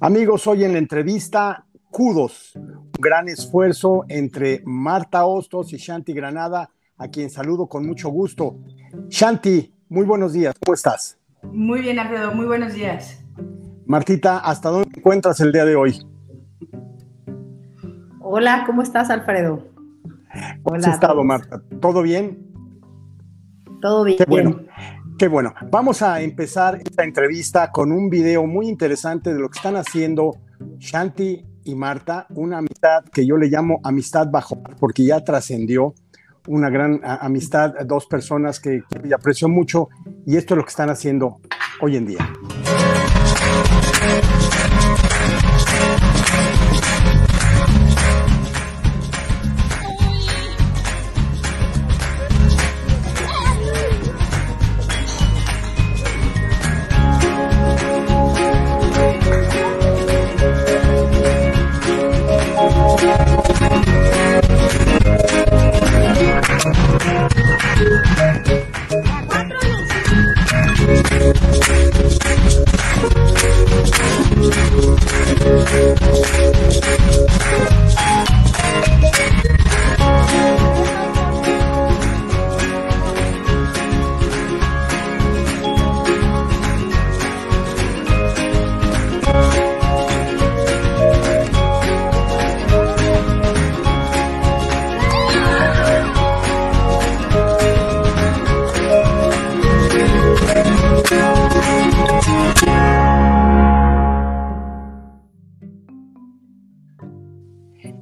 Amigos, hoy en la entrevista, Kudos, un gran esfuerzo entre Marta Hostos y Shanti Granada, a quien saludo con mucho gusto. Shanti, muy buenos días, ¿cómo estás? Muy bien, Alfredo, muy buenos días. Martita, ¿hasta dónde te encuentras el día de hoy? Hola, ¿cómo estás, Alfredo? ¿Cómo has estado, Marta? ¿Todo bien? Todo bien. Qué bueno. Qué bueno. Vamos a empezar esta entrevista con un video muy interesante de lo que están haciendo Shanti y Marta, una amistad que yo le llamo amistad bajo, porque ya trascendió una gran amistad, dos personas que, que aprecio mucho, y esto es lo que están haciendo hoy en día.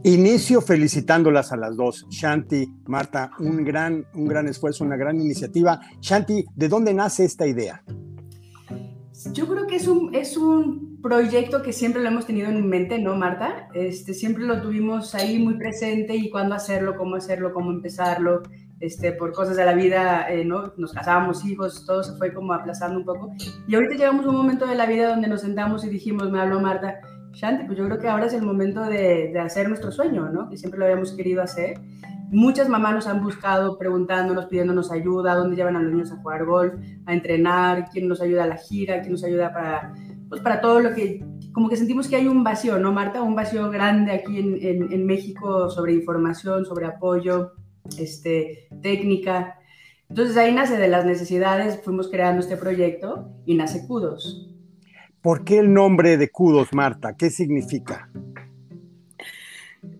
Inicio felicitándolas a las dos. Shanti, Marta, un gran, un gran esfuerzo, una gran iniciativa. Shanti, ¿de dónde nace esta idea? Yo creo que es un, es un proyecto que siempre lo hemos tenido en mente, ¿no, Marta? Este, siempre lo tuvimos ahí muy presente y cuándo hacerlo, cómo hacerlo, cómo empezarlo. Este, por cosas de la vida, eh, ¿no? Nos casábamos, hijos, todo se fue como aplazando un poco. Y ahorita llegamos a un momento de la vida donde nos sentamos y dijimos, me habló Marta, Shanti, pues yo creo que ahora es el momento de, hacer nuestro sueño, ¿no? Que siempre lo habíamos querido hacer. Muchas mamás nos han buscado preguntándonos, pidiéndonos ayuda, dónde llevan a los niños a jugar golf, a entrenar, quién nos ayuda a la gira, quién nos ayuda para, pues para todo lo que, como que sentimos que hay un vacío, ¿no, Marta? Un vacío grande aquí en, en, México sobre información, sobre apoyo, este, técnica. Entonces ahí nace de las necesidades, fuimos creando este proyecto y nace Kudos. ¿Por qué el nombre de Kudos, Marta? ¿Qué significa?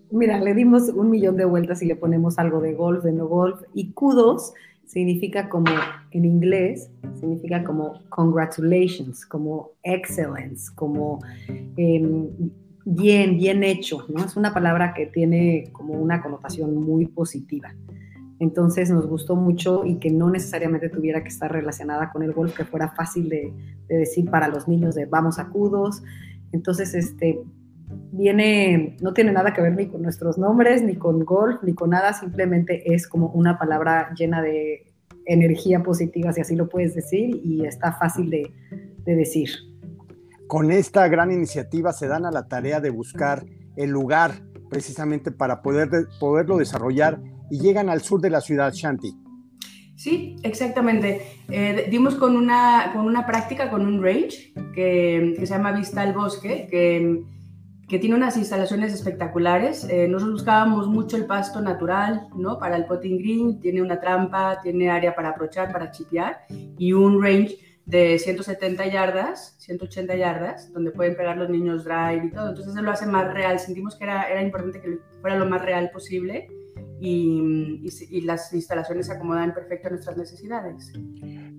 Mira, le dimos un millón de vueltas y le ponemos algo de golf, de no golf. Y Kudos significa como, en inglés, significa como congratulations, como excellence, como em, bien, bien hecho, ¿no? Es una palabra que tiene como una connotación muy positiva. Entonces nos gustó mucho y que no necesariamente tuviera que estar relacionada con el golf, que fuera fácil de, decir para los niños de vamos a cudos. Entonces, este, viene, no tiene nada que ver ni con nuestros nombres, ni con golf, ni con nada, simplemente es como una palabra llena de energía positiva, si así lo puedes decir, y está fácil de, de decir. Con esta gran iniciativa se dan a la tarea de buscar el lugar precisamente para poder, poderlo desarrollar y llegan al sur de la ciudad, Shanti. Sí, exactamente. Eh, dimos con una, con una práctica, con un range que, se llama Vista al Bosque, que, que tiene unas instalaciones espectaculares. Eh, nosotros buscábamos mucho el pasto natural, ¿no? Para el potting green, tiene una trampa, tiene área para aprovechar, para chipear y un range de 170 yardas, 180 yardas, donde pueden pegar los niños drive y todo. Entonces eso lo hace más real. Sentimos que era, era importante que fuera lo más real posible y, las instalaciones se acomodan perfecto a nuestras necesidades.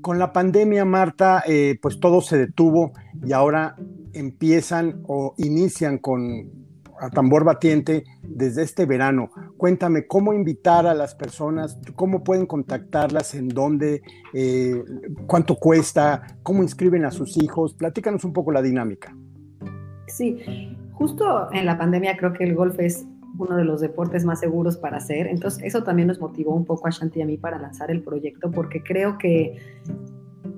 Con la pandemia, Marta, eh, pues todo se detuvo y ahora empiezan o inician con a tambor batiente desde este verano. Cuéntame cómo invitar a las personas, cómo pueden contactarlas, en dónde, eh, cuánto cuesta, cómo inscriben a sus hijos. Platícanos un poco la dinámica. Sí, justo en la pandemia creo que el golf es uno de los deportes más seguros para hacer. Entonces, eso también nos motivó un poco a Shanti y a mí para lanzar el proyecto, porque creo que,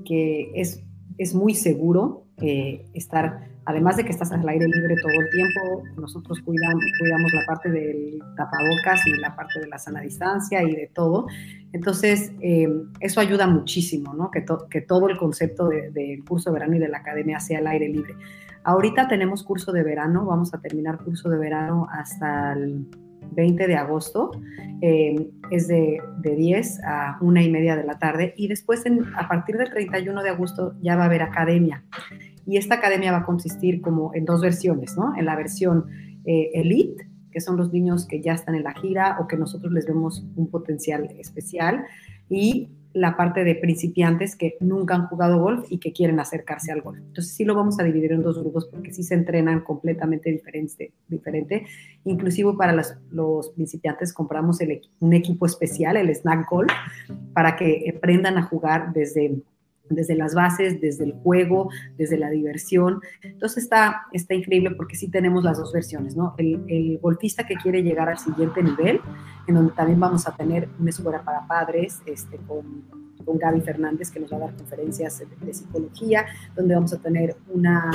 que es, es muy seguro eh, estar, además de que estás al aire libre todo el tiempo, nosotros cuidamos, cuidamos la parte del tapabocas y la parte de la sana distancia y de todo. Entonces, eh, eso ayuda muchísimo, ¿no? Que, que todo el concepto del curso de verano y de la academia sea al aire libre. Ahorita tenemos curso de verano, vamos a terminar curso de verano hasta el 20 de agosto, eh, es de, de, 10 a una y media de la tarde y después a partir del 31 de agosto ya va a haber academia. Y esta academia va a consistir como en dos versiones, ¿no? En la versión eh, elite, que son los niños que ya están en la gira o que nosotros les vemos un potencial especial, y la parte de principiantes que nunca han jugado golf y que quieren acercarse al golf. Entonces sí lo vamos a dividir en dos grupos porque sí se entrenan completamente diferente. diferente. Inclusive para los, los principiantes compramos un equipo especial, el Snack Golf, para que aprendan a jugar desde desde las bases, desde el juego, desde la diversión. Entonces está, está increíble porque sí tenemos las dos versiones, ¿no? El, golfista que quiere llegar al siguiente nivel, en donde también vamos a tener una escuela para padres este, con, con Gaby Fernández, que nos va a dar conferencias de, psicología, donde vamos a tener una,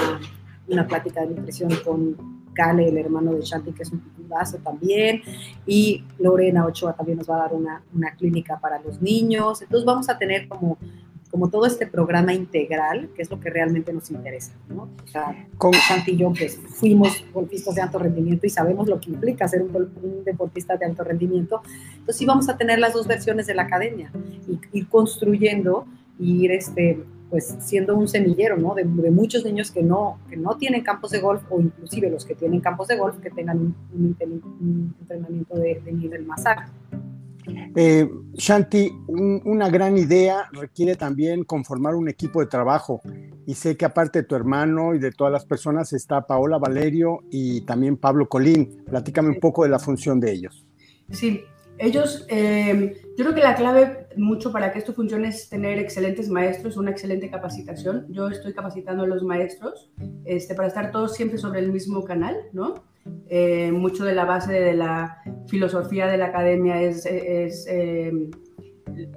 una plática de nutrición con Gale, el hermano de Shanti, que es un picudazo también, y Lorena Ochoa también nos va a dar una, una clínica para los niños. Entonces vamos a tener como como todo este programa integral, que es lo que realmente nos interesa, ¿no? O sea, con Santi y yo, pues fuimos golfistas de alto rendimiento y sabemos lo que implica ser un, deportista de alto rendimiento. Entonces sí vamos a tener las dos versiones de la academia y ir construyendo y ir este, pues siendo un semillero, ¿no? De, muchos niños que no, que no tienen campos de golf o inclusive los que tienen campos de golf que tengan un, entrenamiento de, de nivel más alto. Eh, Shanti, una gran idea requiere también conformar un equipo de trabajo y sé que aparte de tu hermano y de todas las personas está Paola Valerio y también Pablo Colín. Platícame un poco de la función de ellos. Sí, ellos, eh, yo creo que la clave mucho para que esto funcione es tener excelentes maestros, una excelente capacitación. Yo estoy capacitando a los maestros este, para estar todos siempre sobre el mismo canal, ¿no? Eh, mucho de la base de la filosofía de la academia es, eh,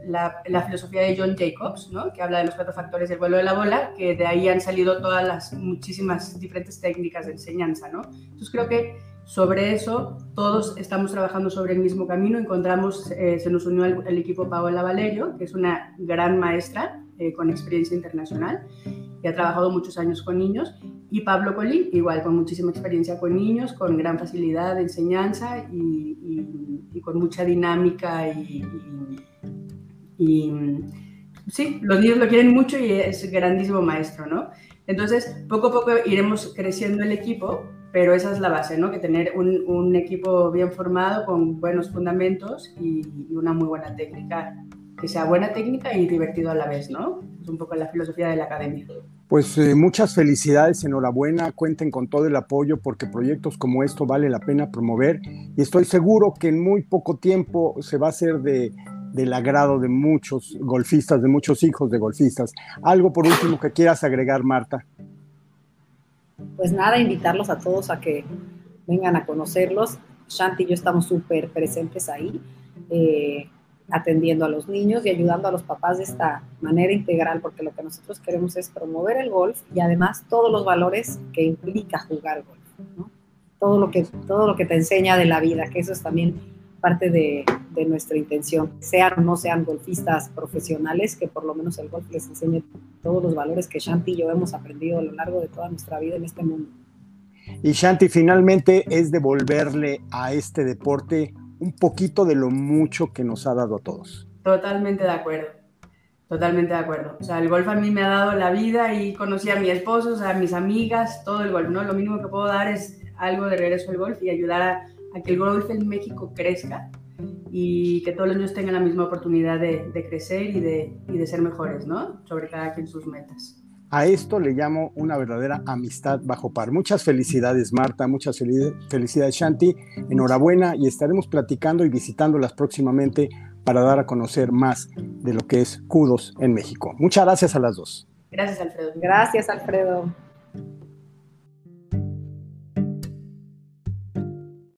la, filosofía de John Jacobs, ¿no? que habla de los cuatro factores del vuelo de la bola, que de ahí han salido todas las muchísimas diferentes técnicas de enseñanza. ¿no? Entonces creo que sobre eso todos estamos trabajando sobre el mismo camino. Encontramos, eh, se nos unió el, equipo Paola Valerio, que es una gran maestra con experiencia internacional y ha trabajado muchos años con niños y Pablo Colín, igual con muchísima experiencia con niños, con gran facilidad de enseñanza y, con mucha dinámica y, sí, los niños lo quieren mucho y es grandísimo maestro, ¿no? Entonces, poco a poco iremos creciendo el equipo, pero esa es la base, ¿no? Que tener un, un equipo bien formado, con buenos fundamentos y, una muy buena técnica, que sea buena técnica y divertido a la vez, ¿no? Es un poco la filosofía de la academia. Pues eh, muchas felicidades, enhorabuena, cuenten con todo el apoyo porque proyectos como esto vale la pena promover y estoy seguro que en muy poco tiempo se va a hacer de, del agrado de muchos golfistas, de muchos hijos de golfistas. Algo por último que quieras agregar, Marta. Pues nada, invitarlos a todos a que vengan a conocerlos. Shanti y yo estamos súper presentes ahí. Eh, atendiendo a los niños y ayudando a los papás de esta manera integral, porque lo que nosotros queremos es promover el golf y además todos los valores que implica jugar golf, todo, lo que, todo lo que te enseña de la vida, que eso es también parte de, de, nuestra intención, sean o no sean golfistas profesionales, que por lo menos el golf les enseñe todos los valores que Shanti y yo hemos aprendido a lo largo de toda nuestra vida en este mundo. Y Shanti, finalmente es devolverle a este deporte un poquito de lo mucho que nos ha dado a todos. Totalmente de acuerdo, totalmente de acuerdo. O sea, el golf a mí me ha dado la vida y conocí a mi esposo, a mis amigas, todo el golf, ¿no? Lo mínimo que puedo dar es algo de regreso al golf y ayudar a, que el golf en México crezca y que todos los niños tengan la misma oportunidad de, crecer y de, y de ser mejores, ¿no? Sobre cada quien sus metas. A esto le llamo una verdadera amistad bajo par. Muchas felicidades, Marta, muchas felicidades, Shanti. Enhorabuena y estaremos platicando y visitándolas próximamente para dar a conocer más de lo que es Kudos en México. Muchas gracias a las dos. Gracias, Alfredo. Gracias, Alfredo.